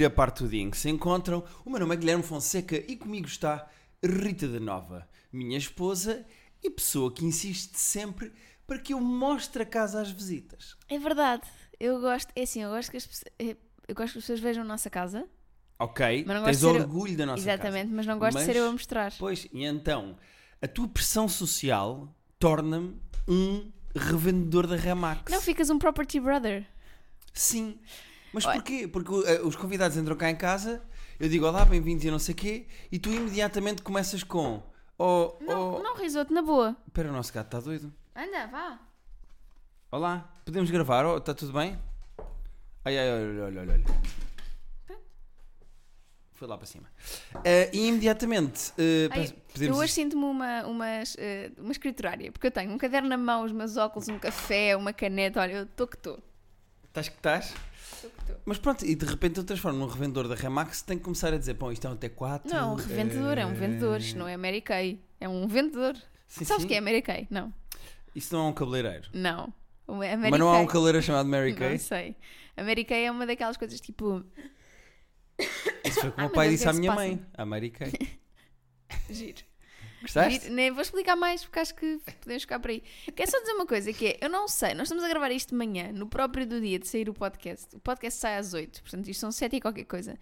gira parte do dia em que se encontram. O meu nome é Guilherme Fonseca e comigo está Rita da Nova, minha esposa e pessoa que insiste sempre para que eu mostre a casa às visitas. É verdade. Eu gosto, é assim, eu gosto que as, pessoas- eh, eu gosto que as pessoas vejam a nossa casa. Ok? Mas não Tens gosto eu- orgulho da nossa casa. Exatamente, mas não gosto de ser eu a mostrar. Pois, e então, a tua pressão social torna-me um revendedor da Remax. Não, ficas um property brother. Sim. Mas Olha. porquê? Porque uh, os convidados entram cá em casa, eu digo olá, bem-vindos e não sei quê, e tu imediatamente começas com oh, Não, oh... não, risoto, na boa. Espera, o nosso gato está doido. Anda, vá. Olá, podemos gravar? Oh, está tudo bem? Ai, ai, olha, olha, olha. Foi lá para cima. Uh, e imediatamente, uh, Ai, podemos... Eu hoje sinto-me uma, umas, eh, uma escriturária, porque eu tenho um caderno na mão, os meus óculos, um café, uma caneta. Olha, eu estou que estou. Estás que estás? Estou que estou. Mas pronto, e de repente eu transformo num revendedor da Remax, tem que começar a dizer, pô, isto é um T4. Não, um revendedor, é um vendedor. Isto não é Mary Kay. É um vendedor. Sim, Sabes sim. que é Mary Kay? Não. Isso não é um cabeleireiro. Não. O- Mas não há um cabeleireiro chamado Mary Não Kay? sei. A Mary Kay é uma daquelas coisas tipo. Isso foi como Ah, o pai disse à o que é que minha mãe. A Mary Kay. Giro. Gostaste? Nem vou explicar mais porque acho que podemos ficar por aí. Quero só dizer uma coisa que é: eu não sei, nós estamos a gravar isto de manhã, no próprio do dia de sair o podcast. O podcast sai às 8, portanto isto são 7 e qualquer coisa.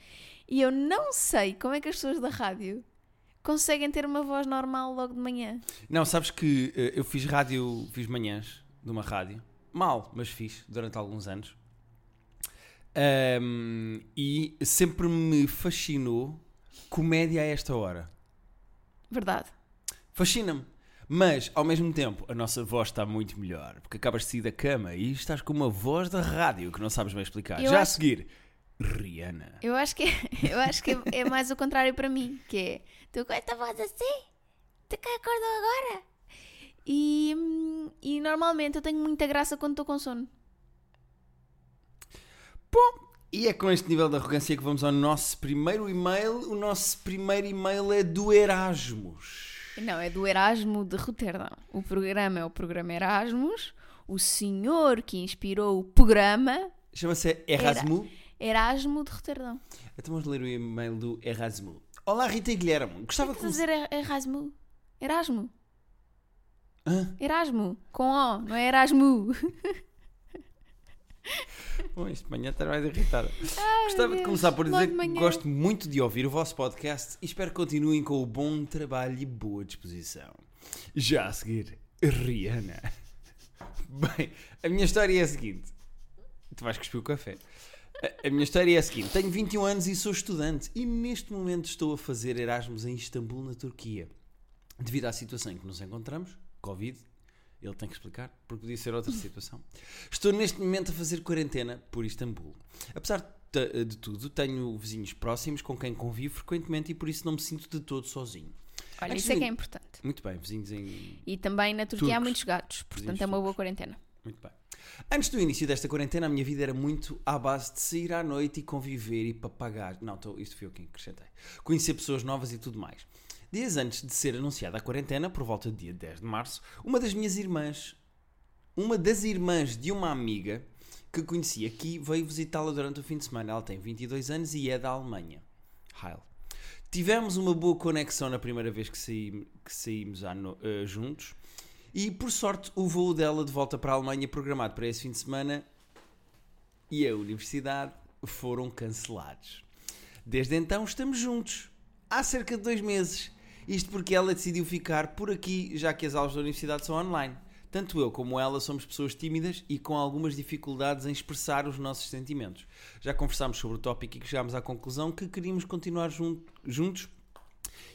E eu não sei como é que as pessoas da rádio conseguem ter uma voz normal logo de manhã. Não, sabes que eh, eu fiz rádio, fiz manhãs de uma rádio. Mal, mas fiz durante alguns anos. Ahm, e sempre me fascinou comédia a esta hora. Verdade. Fascina-me. Mas, ao mesmo tempo, a nossa voz está muito melhor. Porque acabas de sair da cama e estás com uma voz da rádio que não sabes bem explicar. Eu Já a acho- seguir, Rihanna. Eu acho que, eu acho que é, mais o contrário para mim, que é tu com esta voz assim, tu que acordou agora. E, e normalmente eu tenho muita graça quando estou com sono. E é com este nível de arrogância que vamos ao nosso primeiro e-mail. O nosso primeiro e-mail é do Erasmus. Não, é do Erasmo de Roterdão. O programa é o programa Erasmus. O senhor que inspirou o programa, Chama-se Erasmus. Erasmo de Roterdão. Então vamos ler o e-mail do Erasmus. Olá, Rita e Guilherme. Gostava que que dizer Er- Erasmo. Erasmo. Hã? Erasmo. Com O, não é Erasmo. Bom, isto de manhã está mais irritada. Ai, Gostava meu de Deus, começar por dizer que gosto muito de ouvir o vosso podcast e espero que continuem com o bom trabalho e boa disposição. Já a seguir, Rihanna. Bem, a minha história é a seguinte. Tu vais cuspir o café. A, a minha história é a seguinte. Tenho 21 anos e sou estudante e neste momento estou a fazer Erasmus em Istambul, na Turquia. Devido à situação em que nos encontramos, Covid, ele tem que explicar, porque podia ser outra situação. Estou neste momento a fazer quarentena por Istambul. Apesar de, de tudo, tenho vizinhos próximos com quem convivo frequentemente e por isso não me sinto de todo sozinho. Olha, Antes isso é de- que é importante. Muito bem, vizinhos em. E também na Turquia há Turcos. muitos gatos, portanto Vizinhos é uma boa quarentena. Muito bem. Antes do início desta quarentena, a minha vida era muito à base de sair à noite e conviver e papagar. Não, tô, isto foi eu que acrescentei. Conhecer pessoas novas e tudo mais. Dias antes de ser anunciada a quarentena, por volta do dia 10 de março, uma das minhas irmãs, uma das irmãs de uma amiga que conheci aqui, veio visitá-la durante o fim de semana. Ela tem 22 anos e é da Alemanha. Heil. Tivemos uma boa conexão na primeira vez que, saí- que saímos no- eh, juntos. E por sorte, o voo dela de volta para a Alemanha, programado para esse fim de semana, e a universidade foram cancelados. Desde então estamos juntos, há cerca de dois meses. Isto porque ela decidiu ficar por aqui, já que as aulas da universidade são online. Tanto eu como ela somos pessoas tímidas e com algumas dificuldades em expressar os nossos sentimentos. Já conversámos sobre o tópico e chegámos à conclusão que queríamos continuar jun- juntos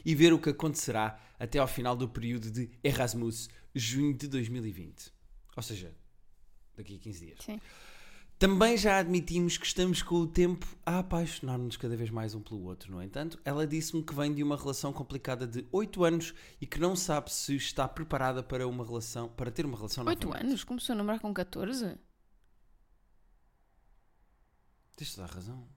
e ver o que acontecerá até ao final do período de Erasmus, junho de 2020. Ou seja, daqui a 15 dias. Sim. Também já admitimos que estamos com o tempo a apaixonar-nos cada vez mais um pelo outro. No entanto, ela disse-me que vem de uma relação complicada de 8 anos e que não sabe se está preparada para uma relação, para ter uma relação Oito novamente. anos? Começou a namorar com 14? Tens toda a razão.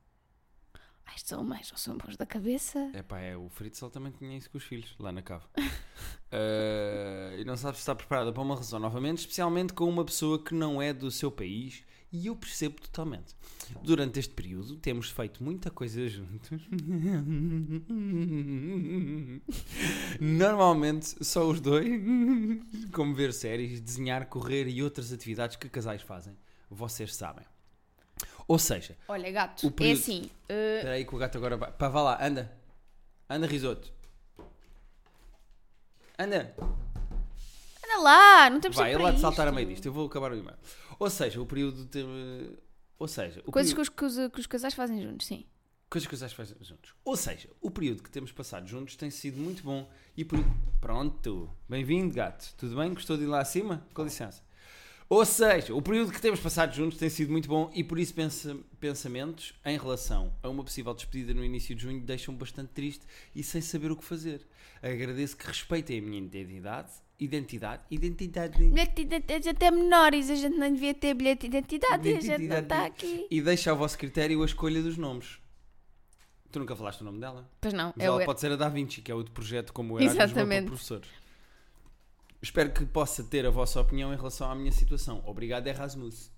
Ai, são mais, ou são bons da cabeça. É pá, é, o Fritzl também tinha isso com os filhos, lá na cave. Eh, e não sabe se está preparada para uma relação novamente, especialmente com uma pessoa que não é do seu país E eu percebo totalmente. Durante este período temos feito muita coisa juntos. Normalmente só os dois, como ver séries, desenhar, correr e outras atividades que casais fazem. Vocês sabem. Ou seja, Olha, gato, é período- assim. eh, espera aí que o gato agora vai. Pá, vá lá, anda. Anda, risoto. Anda. Anda lá, não temos Vai, tempo ele lá de saltar a meio disto. Eu vou acabar o e-mail. Ou seja, o período de. Ou seja, o Coisas período- que os, que, os, que os casais fazem juntos, sim. coisas que os casais fazem juntos. Ou seja, o período que temos passado juntos tem sido muito bom e por. Pronto. Bem-vindo, gato. Tudo bem? Gostou de ir lá acima? Com licença. Ou seja, o período que temos passado juntos tem sido muito bom e por isso pensa- pensamentos em relação a uma possível despedida no início de junho deixam-me bastante triste e sem saber o que fazer. Agradeço que respeitem a minha identidade. Identidade. Identidade. Bilhete de identidade até menores, a gente não devia ter bilhete de identidade e a gente não está aqui. E deixa ao vosso critério a escolha dos nomes. Tu nunca falaste o nome dela? Pois não, Mas é o ela pode ser a Da Vinci, que é outro projeto como o Erasmus mas para Exatamente. professores. Espero que possa ter a vossa opinião em relação à minha situação. Obrigado, Erasmus.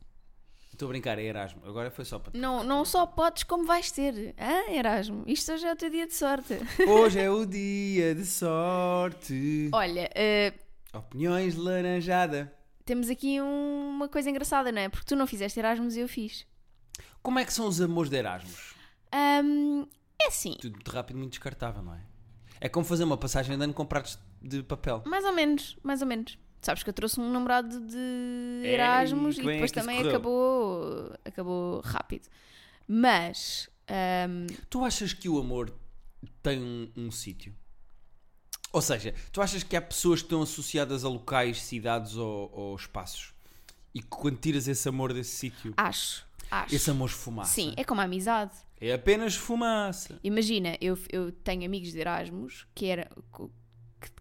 Estou a brincar, é Erasmo. Agora foi só para. Não, não só podes como vais ter. Ah, Erasmo, isto hoje é o teu dia de sorte. Hoje é o dia de sorte. Olha, eh, Opiniões laranjada. temos aqui um- uma coisa engraçada, não é? Porque tu não fizeste Erasmus e eu fiz. Como é que são os amores de Erasmus? Ahm, é assim, Tudo muito rápido, muito descartável, não é? É como fazer uma passagem de ano com pratos de papel. mais ou menos, mais ou menos. Sabes que eu trouxe um namorado de É, Erasmus e e é depois isso também acabou, acabou rápido. Mas, ahm, Tu achas que o amor tem um, um sítio? Ou seja, tu achas que há pessoas que estão associadas a locais, cidades ou, ou espaços? E que quando tiras esse amor desse sítio, acho, acho. esse amor esfumaça? Sim, é como a amizade. É apenas fumaça. Imagina, eu, eu tenho amigos de Erasmus que era,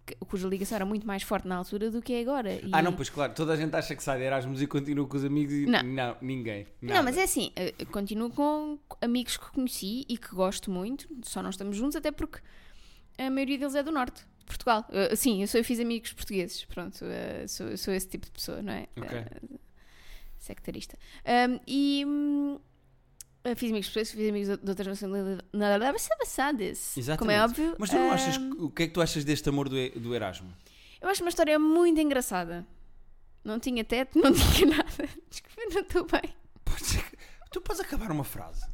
que- cuja ligação era muito mais forte na altura do que é agora. E- Ah, não, pois claro, toda a gente acha que sai de Erasmus e continua com os amigos e Não. ninguém. Não, nada. mas é assim, eu continuo com amigos que conheci e que gosto muito, só não estamos juntos, até porque a maioria deles é do norte, Portugal. Eu- sim, eu, sou, eu fiz amigos portugueses, pronto, eh, sou, sou esse tipo de pessoa, não é? Ok. Eh, sectarista. Ahm, e hum, fiz amigos portugueses, fiz amigos de outras nacionalidades. Como é óbvio. Mas tu não achas. O que é que tu achas deste amor do, do Erasmo? Eu acho uma história muito engraçada. Não tinha teto, não tinha nada. Desculpa, não estou bem. Podes- Tu podes acabar uma frase.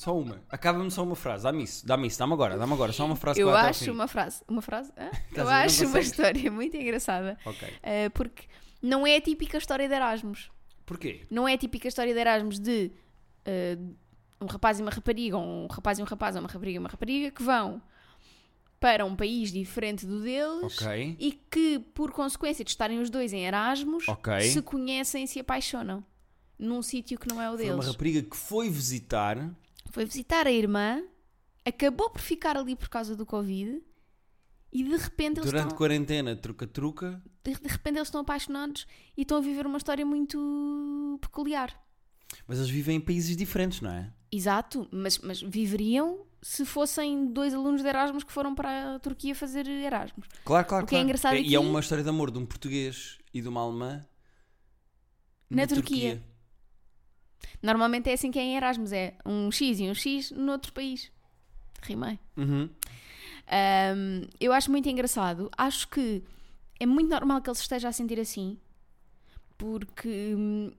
Só uma. Acaba-me só uma frase. Dá-me isso. Dá-me isso. Dá-me agora. Dá-me agora. Só uma frase Eu acho uma frase. Uma frase? Hã? Eu acho uma história muito engraçada. Ok. eh, porque não é a típica história de Erasmus. Porquê? Não é a típica história de Erasmus de eh, um rapaz e uma rapariga, ou um rapaz e um rapaz, ou uma rapariga e uma rapariga, que vão para um país diferente do deles Ok. e que, por consequência de estarem os dois em Erasmus, Ok. se conhecem e se apaixonam num sítio que não é o Foi deles. uma rapariga que foi visitar. Foi visitar a irmã, acabou por ficar ali por causa do Covid e de repente eles Durante estão, quarentena, truca-truca. de, de repente eles estão apaixonados e estão a viver uma história muito peculiar. Mas eles vivem em países diferentes, não é? Exato, mas, mas viveriam se fossem dois alunos de Erasmus que foram para a Turquia fazer Erasmus. Claro, claro. O que é claro. engraçado E aqui- é uma história de amor de um português e de uma alemã Na Turquia. Normalmente é assim que é em Erasmus, é um X e um X noutro país. Rimei. Uhum. Um, eu acho muito engraçado. Acho que é muito normal que ele se esteja a sentir assim, porque hum,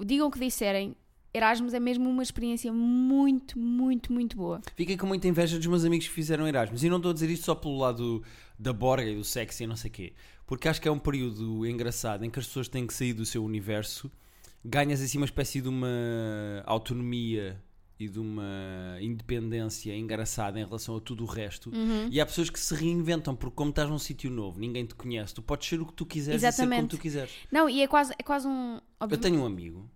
digam o que disserem, Erasmus é mesmo uma experiência muito, muito, muito boa. Fiquei com muita inveja dos meus amigos que fizeram Erasmus. E não estou a dizer isto só pelo lado da borga e do sexo e não sei o quê. Porque acho que é um período engraçado em que as pessoas têm que sair do seu universo. Ganhas assim uma espécie de uma autonomia e de uma independência engraçada em relação a tudo o resto. Uhum. E há pessoas que se reinventam, porque como estás num sítio novo, ninguém te conhece, tu podes ser o que tu quiseres e ser como Exatamente. tu quiseres. Não, e é quase, é quase um. Eu obvi- tenho um amigo,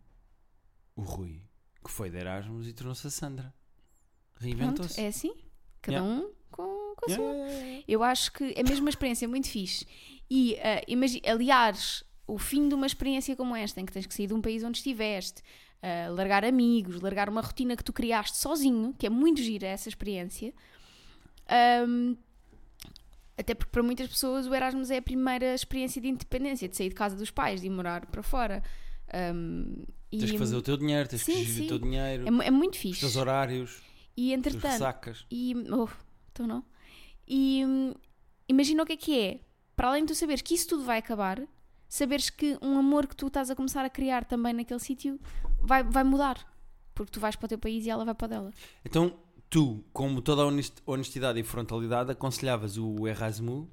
o Rui, que foi de Erasmus e tornou-se a Sandra. Reinventou-se. é assim. Cada Yeah. um com, com a Yeah, sua. Eu acho que é mesmo uma experiência muito fixe. E imagi- aliares o fim de uma experiência como esta, em que tens que sair de um país onde estiveste, ah, largar amigos, largar uma rotina que tu criaste sozinho, que é muito gira essa experiência. Ahm, até porque para muitas pessoas o Erasmus é a primeira experiência de independência, de sair de casa dos pais, de ir morar para fora. Ahm, E Tens que fazer o teu dinheiro, tens que Sim, gerir sim. o teu dinheiro, é, é muito os fixe. teus horários, E entretanto, ressacas. E. Oh, então não. E hum, imagina o que é que é. Para além de tu saberes que isso tudo vai acabar, saberes que um amor que tu estás a começar a criar também naquele sítio vai, vai mudar. Porque tu vais para o teu país e ela vai para o dela. Então, tu, como toda a honest- honestidade e frontalidade, aconselhavas o Erasmus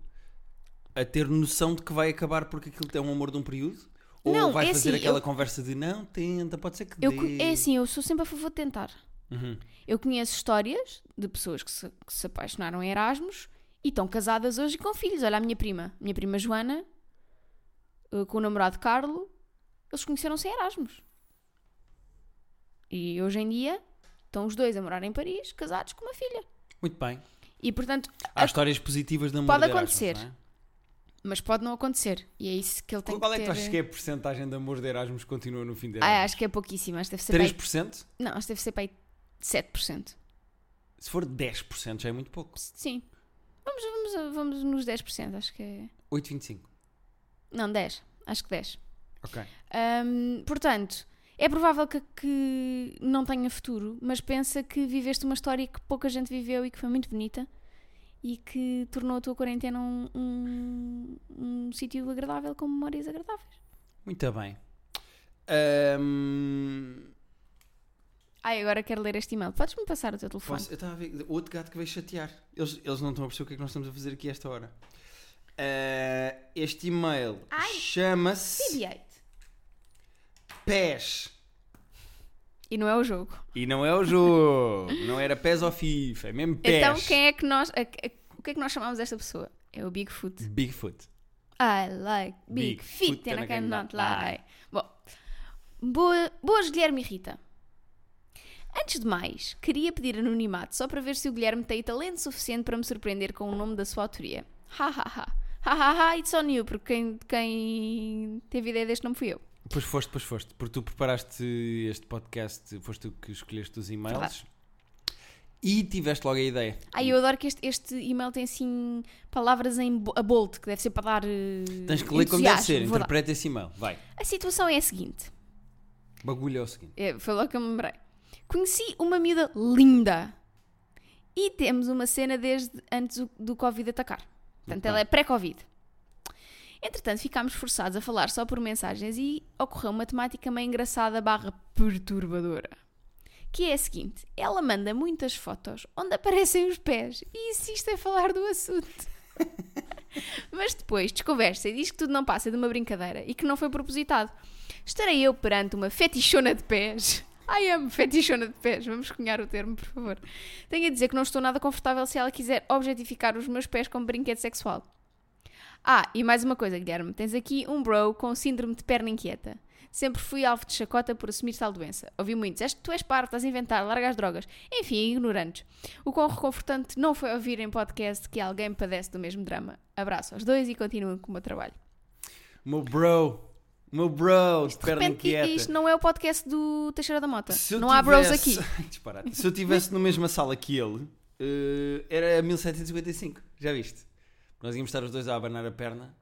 a ter noção de que vai acabar porque aquilo é um amor de um período? Ou Não, vai é fazer assim, aquela eu- conversa de não, tenta, pode ser que Eu, dê. é assim, eu sou sempre a favor de tentar. Uhum. Eu conheço histórias de pessoas que se, que se apaixonaram em Erasmus e estão casadas hoje com filhos. Olha, a minha prima, minha prima Joana, eh, com o namorado Carlo, eles conheceram-se em Erasmus. E hoje em dia estão os dois a morar em Paris, casados com uma filha. Muito bem. E portanto, Há a- histórias positivas de amor Pode de Erasmus, acontecer. não é? mas pode não acontecer. E é isso que ele tem Qual é que que ter. tu achas que é a porcentagem de amor de Erasmus que continua no fim de Ah, Erasmus? acho que é pouquíssimo. Acho que deve ser para aí... 3%? Não, acho que deve ser para aí 7%. Se for 10% já é muito pouco. Sim. Vamos, vamos, vamos nos 10%, acho que é. 8,25. Não, 10. Acho que 10. Ok. Hum, portanto, é provável que, que não tenha futuro, mas pensa que viveste uma história que pouca gente viveu e que foi muito bonita e que tornou a tua quarentena um, um, um sítio agradável com memórias agradáveis. Muito bem. Ahm, Ai, agora quero ler este e-mail. Podes-me passar o teu telefone? posso- eu estava a ver. Outro gato que veio chatear. Eles, eles não estão a perceber o que é que nós estamos a fazer aqui a esta hora. Ah, este e-mail Ai. chama-se BB-8. PES. E não é o jogo. E não é o jogo. não era PES ou FIFA. É mesmo PES. Então, quem é que nós. a- a- o que é que nós chamamos desta pessoa? É o Bigfoot. Bigfoot. I like big, Big feet foot and I cannot lie. Bom, boa, boas Guilherme e Rita. Antes de mais, queria pedir anonimato só para ver se o Guilherme tem talento suficiente para me surpreender com o nome da sua autoria. Ha ha ha. Ha ha ha, it's on you, porque quem, quem teve ideia deste nome fui eu. Pois foste, pois foste. Porque tu preparaste este podcast, foste tu que escolheste os e-mails. Verdade. E tiveste logo a ideia. Ai, eu adoro que este, este e-mail tem assim palavras em a bolt, que deve ser para dar. eh, Tens que ler como deve ser. Dar. Interpreta esse e-mail. Vai. A situação é a seguinte. Bagulho é o seguinte. É, foi logo que eu me lembrei. Conheci uma miúda linda. E temos uma cena desde antes do- do Covid atacar. Portanto, Ok. ela é pré-Covid. Entretanto, ficámos forçados a falar só por mensagens e ocorreu uma temática meio engraçada barra perturbadora. Que é a seguinte, ela manda muitas fotos onde aparecem os pés e insiste em falar do assunto. Mas depois desconversa e diz que tudo não passa de uma brincadeira e que não foi propositado. Estarei eu perante uma fetichona de pés. Ai, amo fetichona de pés. Vamos cunhar o termo, por favor. Tenho a dizer que não estou nada confortável se ela quiser objetificar os meus pés como brinquedo sexual. Ah, e mais uma coisa, Guilherme. Tens aqui um bro com síndrome de perna inquieta. Sempre fui alvo de chacota por assumir tal doença. Ouvi muitos. És, tu és parvo, estás a inventar, larga as drogas. Enfim, ignorantes. O quão reconfortante não foi ouvir em podcast que alguém padece do mesmo drama. Abraço aos dois e continuem com o meu trabalho. Meu bro. Meu bro. De De perna repente, inquieta. isto não é o podcast do Teixeira da Mota. Se Não há bros tivesse- aqui. Disparate. Se eu estivesse na mesma sala que ele, eh, era 1755. Já viste? Nós íamos estar os dois a abanar a perna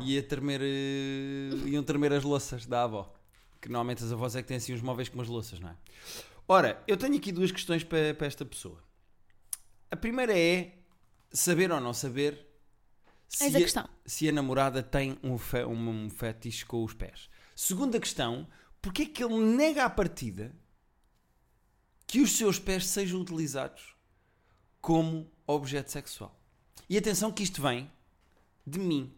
e ia tremer, eh, iam tremer as louças da avó. Que normalmente as avós é que têm assim os móveis com umas louças, não é? Ora, eu tenho aqui duas questões para, para esta pessoa. A primeira é saber ou não saber se, Eis a questão. se a namorada tem um, fe, um, um fetiche com os pés. Segunda questão, porque é que ele nega à partida que os seus pés sejam utilizados como objeto sexual? E atenção que isto vem de mim.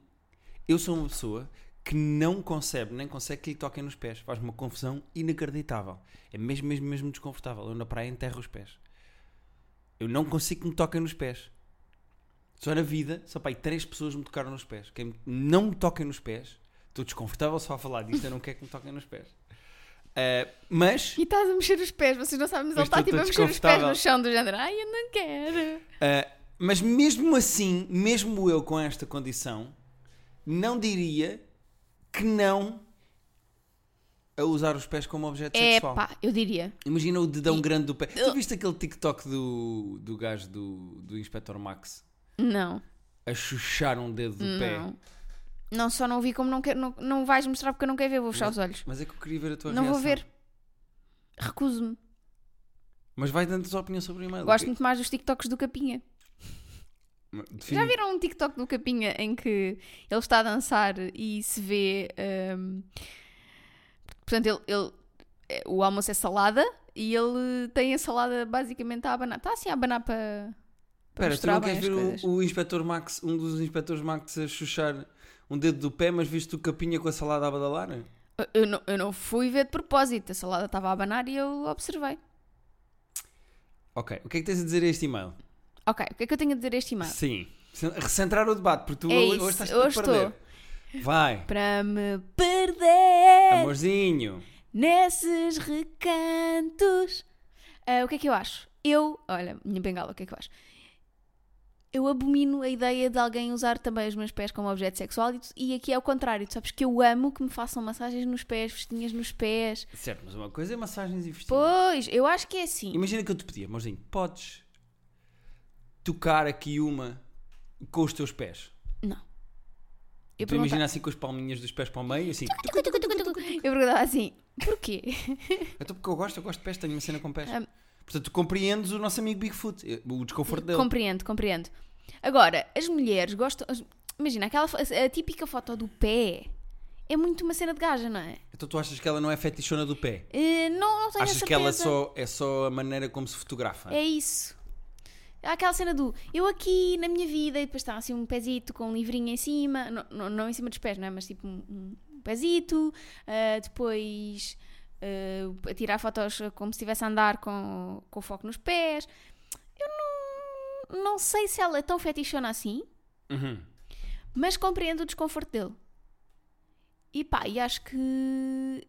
Eu sou uma pessoa que não concebe, nem consegue que lhe toquem nos pés. Faz uma confusão inacreditável. É mesmo, mesmo, mesmo desconfortável. Eu na praia enterro os pés. Eu não consigo que me toquem nos pés. Só na vida, só para aí três pessoas me tocaram nos pés. Quem não me toquem nos pés, estou desconfortável só a falar disto, eu não quero que me toquem nos pés. Ah, mas, E estás a mexer os pés, vocês não sabem, mas ele está tipo a mexer os pés no chão do género. Ai, eu não quero. ah, mas mesmo assim, mesmo eu com esta condição, não diria que não a usar os pés como objeto É sexual. pá, eu diria. Imagina o dedão E- grande do pé. Tu viste aquele TikTok do, do gajo do, do Inspector Max Não. a chuchar um dedo do pé? Não. Não, só não vi como não quero. Não, não vais mostrar porque eu não quero ver, vou fechar os olhos. Mas é que eu queria ver a tua Não reação. vou ver. Recuso-me. Mas vai dando a tua opinião sobre o e-mail. Gosto muito mais dos TikToks do Capinha. Já viram um TikTok do Capinha em que ele está a dançar e se vê. hum, portanto, ele, ele- eh, o almoço é salada e ele tem a salada basicamente a abanar. Está assim a abanar para. Espera, tu não queres ver o, o inspector Max, um dos inspectores Max a chuchar um dedo do pé, mas viste o capinha com a salada a badalar? Eu- Eu não, eu não fui ver de propósito. A salada estava a abanar e eu observei. Ok, o que é que tens a dizer a este e-mail? Ok, o que é que eu tenho a dizer a este e-mail? Sim, recentrar o debate, porque tu É hoje isso, estás hoje a perder. Vai, Para me perder amorzinho. nesses recantos. Ah, o que é que eu acho? Eu, olha, minha bengala, o que é que eu acho? Eu abomino a ideia de alguém usar também os meus pés como objeto sexual e, aqui é o contrário. Tu sabes que eu amo que me façam massagens nos pés, vestinhas nos pés. Certo, mas uma coisa é massagens e vestinhos. Pois, eu acho que é assim. Imagina que eu te pedia, amorzinho, podes tocar aqui uma com os teus pés? Não. Eu tu perguntava, imagina assim com as palminhas dos pés para o meio, assim. eu perguntava assim, porquê? Então porque eu gosto, eu gosto de pés, tenho uma cena com pés. Ah. Portanto, tu compreendes o nosso amigo Bigfoot, eh, o desconforto dele. Compreendo, compreendo. Agora, as mulheres gostam. as- Imagina, aquela, fo- a típica foto do pé é muito uma cena de gaja, não é? Então tu achas que ela não é fetichona do pé? Eh, não, não tenho a Achas certeza. que ela só, é só a maneira como se fotografa? É isso. Há aquela cena do eu aqui na minha vida e depois está assim um pezito com um livrinho em cima, não, não, não em cima dos pés, não é? Mas tipo um, um pezito, ah, depois ah, a tirar fotos como se estivesse a andar com, com foco nos pés. Eu não, não sei se ela é tão fetichona assim, Uhum. mas compreendo o desconforto dele. E pá, e acho que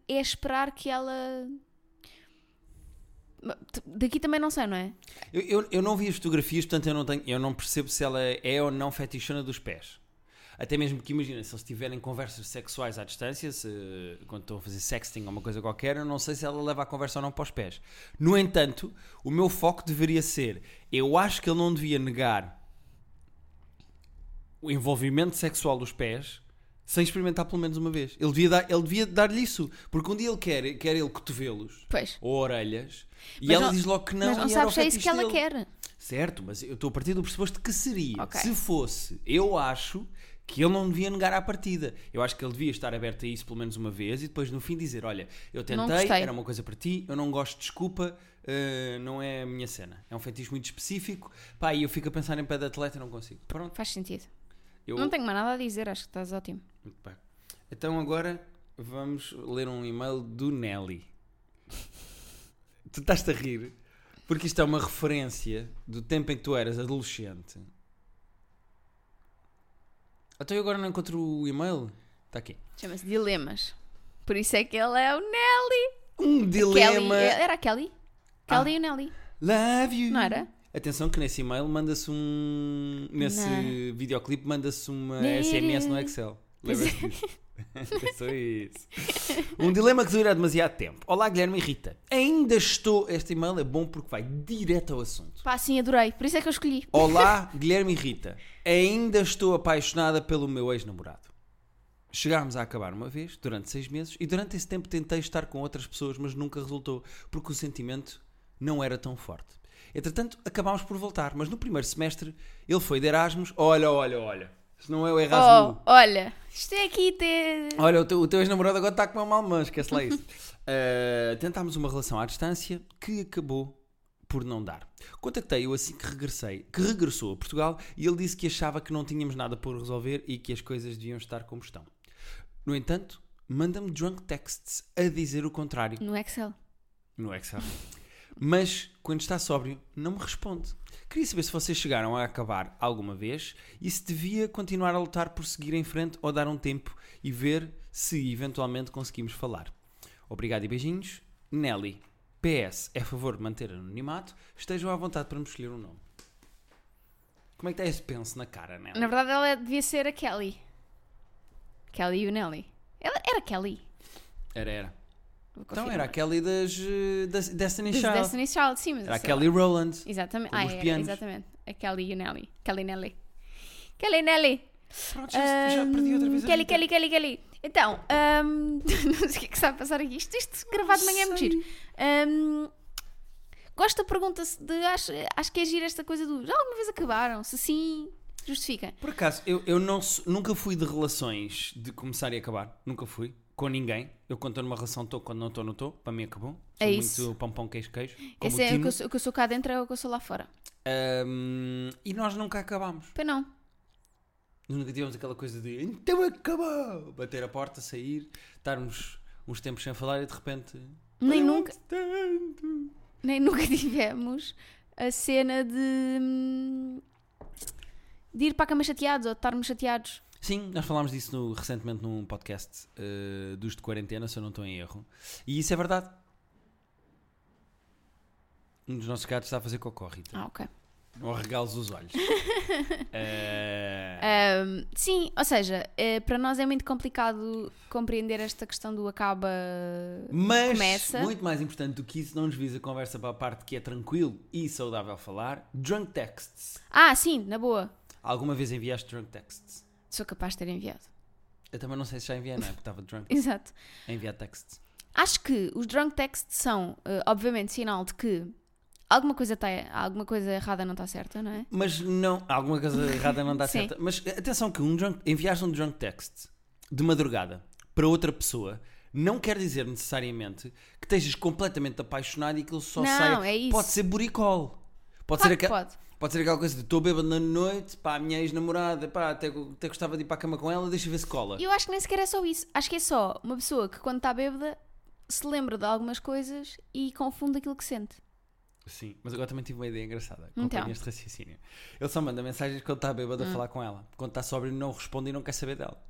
é esperar que ela. Daqui também não sei, não é? Eu, eu, eu não vi as fotografias, portanto eu não, tenho, eu não percebo se ela é ou não fetichona dos pés. Até mesmo que imagina, se eles tiverem conversas sexuais à distância, se, quando estão a fazer sexting ou uma coisa qualquer, eu não sei se ela leva a conversa ou não para os pés. No entanto, o meu foco deveria ser: eu acho que ele não devia negar o envolvimento sexual dos pés sem experimentar pelo menos uma vez. Ele devia, dar, ele devia dar-lhe isso, porque um dia ele quer, quer ele cotovelos Pois. ou orelhas e Mas ela não- diz logo que não. mas não e sabes se é isso que ela dele. quer. Certo, mas eu estou a partir do pressuposto que seria. Ok. Se fosse, eu acho que ele não devia negar à partida. Eu acho que ele devia estar aberto a isso pelo menos uma vez e depois no fim dizer: Olha, eu tentei, era uma coisa para ti, eu não gosto, desculpa, eh, não é a minha cena. É um fetiche muito específico. Pá, e eu fico a pensar em pé de atleta e não consigo. Pronto, Faz sentido. eu. Não tenho mais nada a dizer, acho que estás ótimo. Muito bem. Então agora vamos ler um e-mail do Nelly. tu estás-te a rir porque isto é uma referência do tempo em que tu eras adolescente. Então eu agora não encontro o e-mail. Está aqui. Chama-se Dilemas. Por isso é que ele é o Nelly. Um Kelly. dilema. Era a Kelly? Ah. Kelly e o Nelly. Love you. Não era? Atenção que nesse e-mail manda-se um. Nesse Não. videoclipe manda-se uma. SMS no Excel. Lembra-te disso? Atenção a isso. Um dilema que durará demasiado tempo. Olá, Guilherme e Rita. Ainda estou. Este e-mail é bom porque vai direto ao assunto. Pá, sim, adorei. Por isso é que eu escolhi. Olá, Guilherme e Rita. Ainda estou apaixonada pelo meu ex-namorado. Chegámos a acabar uma vez, durante seis meses, e durante esse tempo tentei estar com outras pessoas, mas nunca resultou, porque o sentimento não era tão forte. Entretanto, acabámos por voltar, mas no primeiro semestre ele foi de Erasmus. Olha, olha, olha. Se não é o Erasmus. Oh, olha, isto é aqui ter. Olha, o teu, o teu ex-namorado agora está a comer uma alemã, esquece lá isso. Uh, tentámos uma relação à distância que acabou por não dar. Contactei-o assim que regressei, que regressou a Portugal e ele disse que achava que não tínhamos nada por resolver e que as coisas deviam estar como estão. No entanto, manda-me drunk texts a dizer o contrário No Excel. no Excel. Mas, quando está sóbrio, não me responde. Queria saber se vocês chegaram a acabar alguma vez e se devia continuar a lutar por seguir em frente ou dar um tempo e ver se eventualmente conseguimos falar. Obrigado e beijinhos. Nelly. PS. É a favor de manter anonimato. Estejam à vontade para me escolher um nome. Como é que está esse penso na cara, Nelly? Na verdade, ela devia ser a Kelly. Kelly e o Nelly. Ela era Kelly. Era, era. Então era a Kelly das, eh, das Destiny Dos Child. Destiny's Child, sim, mas Era a. Kelly Rowland. Exatamente. Ah, pianos. exatamente. A Kelly e o Nelly. Kelly Nelly. Kelly Nelly. Pronto, já, já perdi outra vez a Kelly. Kelly, Kelly, Kelly. Então, ahm, não sei o que é que está a passar aqui. Isto, isto gravado de manhã é muito giro. Ahm, gosto da pergunta de. Acho, acho que é giro esta coisa do. Já alguma vez acabaram? Se sim, justifica. Por acaso, eu, eu não, nunca fui de relações de começar e acabar. Nunca fui. Com ninguém. Eu quando estou numa relação estou, quando não estou, não estou. Para mim acabou. Sou É isso. muito pão, pão, queijo, queijo. Como Esse é o que, eu sou, o que eu sou cá dentro, é o que eu sou lá fora. Ahm, e nós nunca acabámos. Pois não. Nós nunca tivemos aquela coisa de então acabou! Bater a porta, sair, estarmos uns tempos sem falar e de repente. Nem "I nunca- tanto." Nem nunca tivemos a cena de. hum, de ir para a cama chateados ou de estarmos chateados. Sim, nós falámos disso no- recentemente num podcast eh, dos de quarentena, se eu não estou em erro. E isso é verdade. Um dos nossos gatos está a fazer cocó, Rita. Ah, ok. Ou regalos os olhos. Eh, Ahm, sim, ou seja, eh, para nós é muito complicado compreender esta questão do acaba. Mas, começa. muito mais importante do que isso, não nos visa a conversa para a parte que é tranquilo e saudável falar. Drunk texts. Ah, sim, na boa. Alguma vez enviaste drunk texts? Sou capaz de ter enviado. Eu também não sei se já enviei, não é? Porque estava drunk Exato. a enviar texts. Acho que os drunk texts são, eh, obviamente, sinal de que alguma coisa, está alguma coisa errada não está certa, não é? Mas não, alguma coisa errada não dá Sim. certa. Mas atenção que um drunk, enviares um drunk text de madrugada para outra pessoa não quer dizer necessariamente que estejas completamente apaixonado e que ele só Não, saia. é isso. Pode ser buricol. Pode Claro ser, que aqua- pode. Pode ser aquela coisa de estou bêbado na noite, pá, a minha ex-namorada, pá, até, até gostava de ir para a cama com ela, deixa ver se cola. Eu acho que nem sequer é só isso. Acho que é só uma pessoa que, quando está bêbada, se lembra de algumas coisas e confunde aquilo que sente. Sim, mas agora também tive uma ideia engraçada. Então. Este raciocínio. Ele só manda mensagens quando está bêbado a falar com ela. Quando está sóbrio, não responde e não quer saber dela.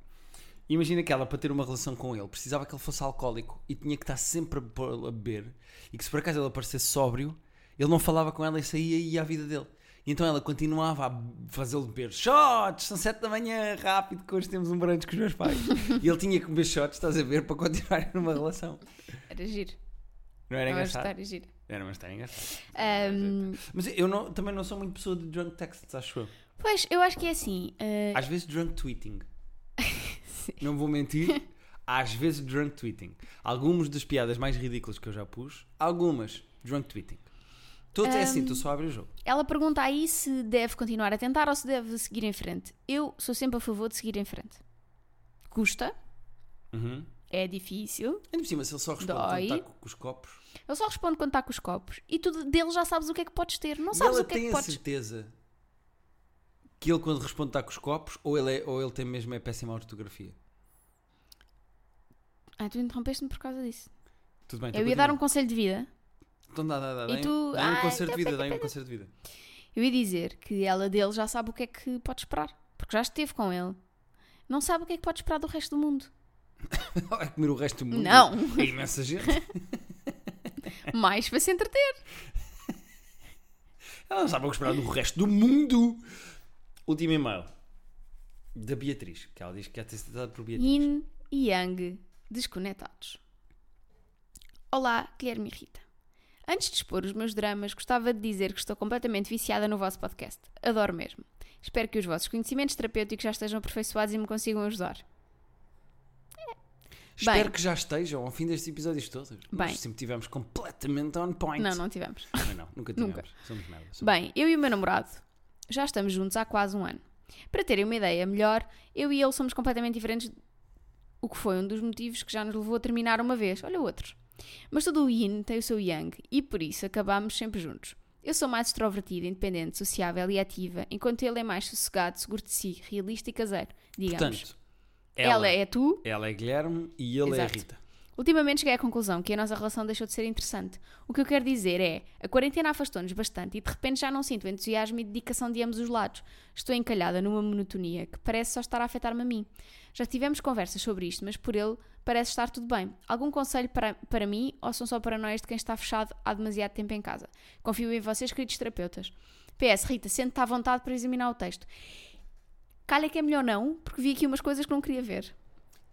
Imagina que ela, para ter uma relação com ele, precisava que ele fosse alcoólico e tinha que estar sempre a pôr- a beber. E que se por acaso ele aparecesse sóbrio, ele não falava com ela e saía e ia à vida dele. E então ela continuava a fazê-lo beber shots, são sete da manhã, rápido, que hoje temos um brunch com os meus pais. e ele tinha que beber shots, estás a ver, para continuar numa relação. Era giro. Não era engraçado? era giro. Era uma história engraçada. Ahm, Mas eu não- também não sou muito pessoa de drunk texts, acho eu. pois, eu acho que é assim. eh, Às vezes drunk tweeting. não vou mentir. Às vezes drunk tweeting. Algumas das piadas mais ridículas que eu já pus, algumas drunk tweeting. Todos é assim, tu só abre o jogo. ela pergunta aí se deve continuar a tentar ou se deve seguir em frente. Eu sou sempre a favor de seguir em frente. Custa, Uhum. é difícil. Ainda por cima, se ele só responde Dói. quando está com, os copos. Ele só responde quando está com os copos e tu dele já sabes o que é que podes ter. Não sabes o que é tem que a podes. certeza que ele quando responde está com os copos ou ele, é, ou ele tem mesmo é péssima ortografia. Ah, tu interrompeste-me por causa disso. Tudo bem, então Eu ia dar um conselho de vida. Então dá, dá, dá. E tu- Dá-me um Ai, concerto de então vida, dá-me um concerto de vida. Eu ia dizer que ela dele já sabe o que é que pode esperar. Porque já esteve com ele. Não sabe o que é que pode esperar do resto do mundo. Vai comer o resto do mundo. Não. É imensa gente. Mais para se entreter. Ela não sabe o que esperar do resto do mundo. Último e-mail. Da Beatriz, que ela diz que ter sido por Beatriz. Yin e Yang desconectados. Olá, Guilherme e Rita. Antes de expor os meus dramas, gostava de dizer que estou completamente viciada no vosso podcast. Adoro mesmo. Espero que os vossos conhecimentos terapêuticos já estejam aperfeiçoados e me consigam ajudar. Espero Bem. que já estejam ao fim destes episódios todos. Bem. Nós sempre tivemos completamente on point. Não, não tivemos. Também não, nunca tivemos. Nunca. Somos merda. somos- Bem, eu e o meu namorado já estamos juntos há quase um ano. Para terem uma ideia melhor, eu e ele somos completamente diferentes, o que foi um dos motivos que já nos levou a terminar uma vez. Olha outros. Mas todo o yin tem o seu yang e por isso acabamos sempre juntos. Eu sou mais extrovertida, independente, sociável e ativa, enquanto ele é mais sossegado, seguro de si, realista e caseiro, digamos. Portanto, ela, ela, é tu, ela é Guilherme e ele é a Exato. Rita. Ultimamente cheguei à conclusão que a nossa relação deixou de ser interessante. O que eu quero dizer é, a quarentena afastou-nos bastante e de repente já não sinto o entusiasmo e dedicação de ambos os lados. Estou encalhada numa monotonia que parece só estar a afetar-me a mim. Já tivemos conversas sobre isto, mas por ele parece estar tudo bem. Algum conselho para, para mim ou são só paranoias de quem está fechado há demasiado tempo em casa? Confio em vocês, queridos terapeutas. PS, Rita, sente-te à vontade para examinar o texto. Calha que é melhor não, porque vi aqui umas coisas que não queria ver.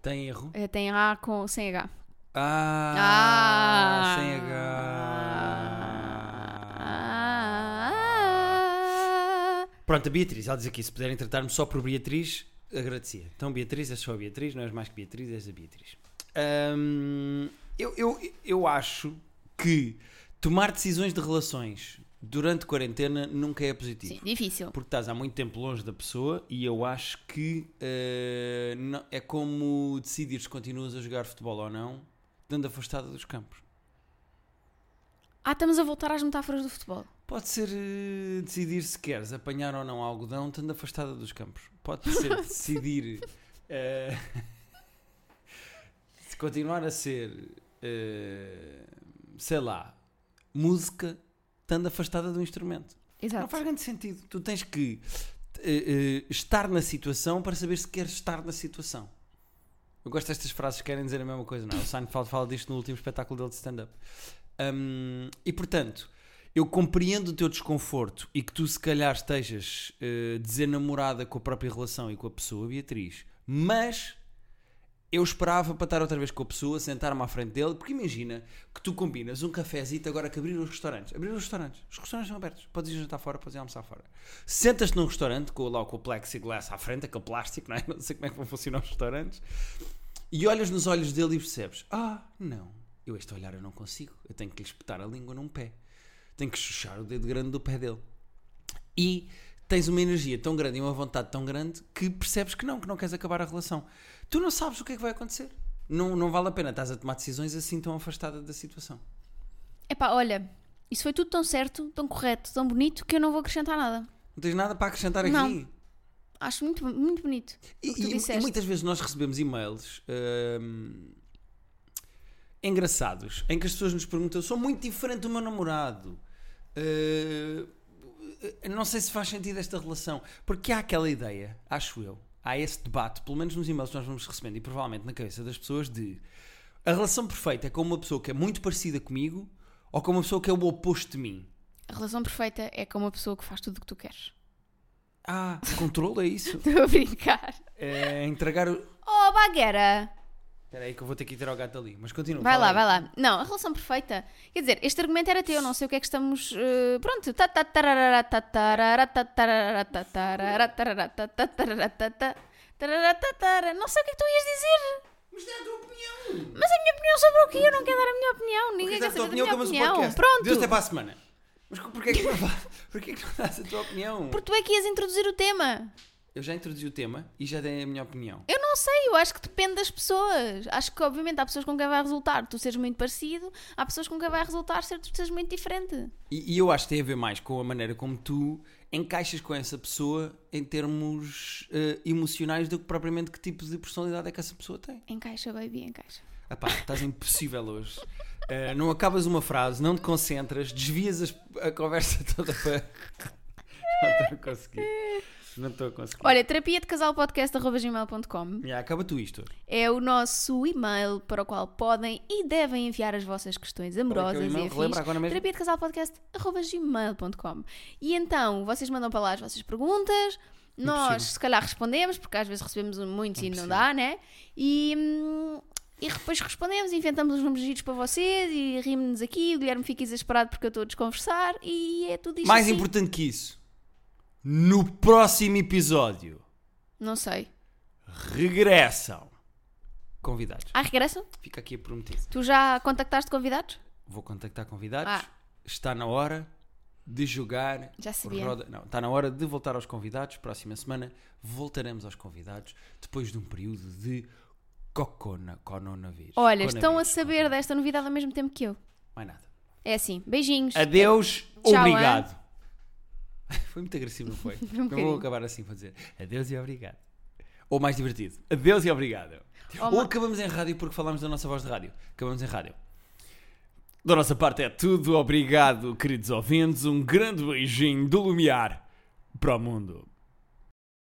Tem erro? Eh, Tem A com, sem H. Ah, Ah. sem H. Ah. Pronto, a Beatriz, ela diz aqui: se puderem tratar-me só por Beatriz, agradecia. Então, Beatriz, és só a Beatriz, não és mais que Beatriz, és a Beatriz. Hum, eu, eu, eu acho que tomar decisões de relações durante quarentena nunca é positivo. Sim, difícil. Porque estás há muito tempo longe da pessoa e eu acho que eh, não- é como decidir se continuas a jogar futebol ou não, estando afastada dos campos. Ah, estamos a voltar às metáforas do futebol. Pode ser eh, decidir se queres apanhar ou não algodão, estando afastada dos campos. Pode ser decidir eh, se continuar a ser, eh, sei lá, música, estando afastada do instrumento. Não Exato. faz grande sentido. Tu tens que eh, eh, estar na situação para saber se queres estar na situação. Eu gosto destas frases que querem dizer a mesma coisa, não é? O Seinfeld fala disto no último espetáculo dele de stand-up. Hum, e portanto, eu compreendo o teu desconforto e que tu se calhar estejas eh, desenamorada com a própria relação e com a pessoa, Beatriz, mas eu esperava para estar outra vez com a pessoa, sentar-me à frente dele, porque imagina que tu combinas um cafezito agora que abrir os restaurantes. Abrir os restaurantes. Os restaurantes são abertos. Podes ir jantar fora, podes ir almoçar fora. Sentas-te num restaurante, com, lá com o plexiglass à frente, aquele plástico, não é? Não sei como é que vão funcionar os restaurantes. E olhas nos olhos dele e percebes: Ah, não, eu este olhar eu não consigo. Eu tenho que lhe espetar a língua num pé. Tenho que chuchar o dedo grande do pé dele. E tens uma energia tão grande e uma vontade tão grande que percebes que não, que não queres acabar a relação. Tu não sabes o que é que vai acontecer. Não, não vale a pena estás a tomar decisões assim tão afastada da situação. Epá, olha, isso foi tudo tão certo, tão correto, tão bonito que eu não vou acrescentar nada. Não tens nada para acrescentar aqui. Não. Acho muito, muito bonito. E, o que tu e- e muitas vezes nós recebemos e-mails hum, engraçados em que as pessoas nos perguntam: sou muito diferente do meu namorado. Uh, não sei se faz sentido esta relação. Porque há aquela ideia, acho eu, há esse debate, pelo menos nos e-mails que nós vamos recebendo e provavelmente na cabeça das pessoas, de a relação perfeita é com uma pessoa que é muito parecida comigo ou com uma pessoa que é o oposto de mim. A relação perfeita é com uma pessoa que faz tudo o que tu queres. Ah, controle é isso. Estou a brincar. É entregar o. Oh, bagueira! Espera aí que eu vou ter que ir tirar o gato ali. Mas continua. Vai lá, aí. vai lá. Não, a relação perfeita. Quer dizer, este argumento era teu, não sei o que é que estamos. eh, pronto. Não sei o que é que tu ias dizer. Mas dá a tua opinião. Mas a minha opinião sobre o quê? Eu não quero dar a minha opinião. Ninguém Quer a saber opinião minha opinião. Pronto. Deus até para a semana. Mas porquê que não dás a tua opinião? Porque tu é que ias introduzir o tema. Eu já introduzi o tema e já dei a minha opinião. Eu não sei, eu acho que depende das pessoas. Acho que, obviamente, há pessoas com quem vai resultar tu seres muito parecido, há pessoas com quem vai resultar ser tu seres muito diferente. E, e eu acho que tem a ver mais com a maneira como tu encaixas com essa pessoa em termos eh, emocionais do que propriamente que tipo de personalidade é que essa pessoa tem. Encaixa, baby, encaixa. Epá, estás impossível hoje. Eh, não acabas uma frase, não te concentras, desvias as- a conversa toda para. Não estou a conseguir. Não estou a conseguir. Olha, terapia de casal podcast.gmail.com Já, acaba tu isto. é o nosso e-mail para o qual podem e devem enviar as vossas questões amorosas e-mail? e afins. Terapia de casal podcast.gmail.com E então, vocês mandam para lá as vossas perguntas. Nós, Impossível. se calhar, respondemos, porque às vezes recebemos muitos e não dá, né? E, hum, e depois respondemos, inventamos uns números giros para vocês e rimos-nos aqui. O Guilherme fica exasperado porque eu estou a desconversar e é tudo isto. Mais assim. importante que isso, no próximo episódio Não sei. regressam convidados. Ah, regressam? Fica aqui prometido. Tu já contactaste convidados? Vou contactar convidados. Ah. Está na hora de jogar. Já sabia. roda- Não, está na hora de voltar aos convidados. Próxima semana voltaremos aos convidados depois de um período de cocona, coronavírus. Olha, estão a saber desta novidade ao mesmo tempo que eu. Mais nada. É assim, beijinhos. Adeus, Tchau, obrigado. Foi muito agressivo, não foi? Um Eu vou acabar assim, vou dizer adeus e obrigado. Ou mais divertido, adeus e obrigado. Oh, Ou ma- acabamos em rádio porque falamos da nossa voz de rádio. Acabamos em rádio. Da nossa parte é tudo. Obrigado, queridos ouvintes. Um grande beijinho do Lumiar para o mundo.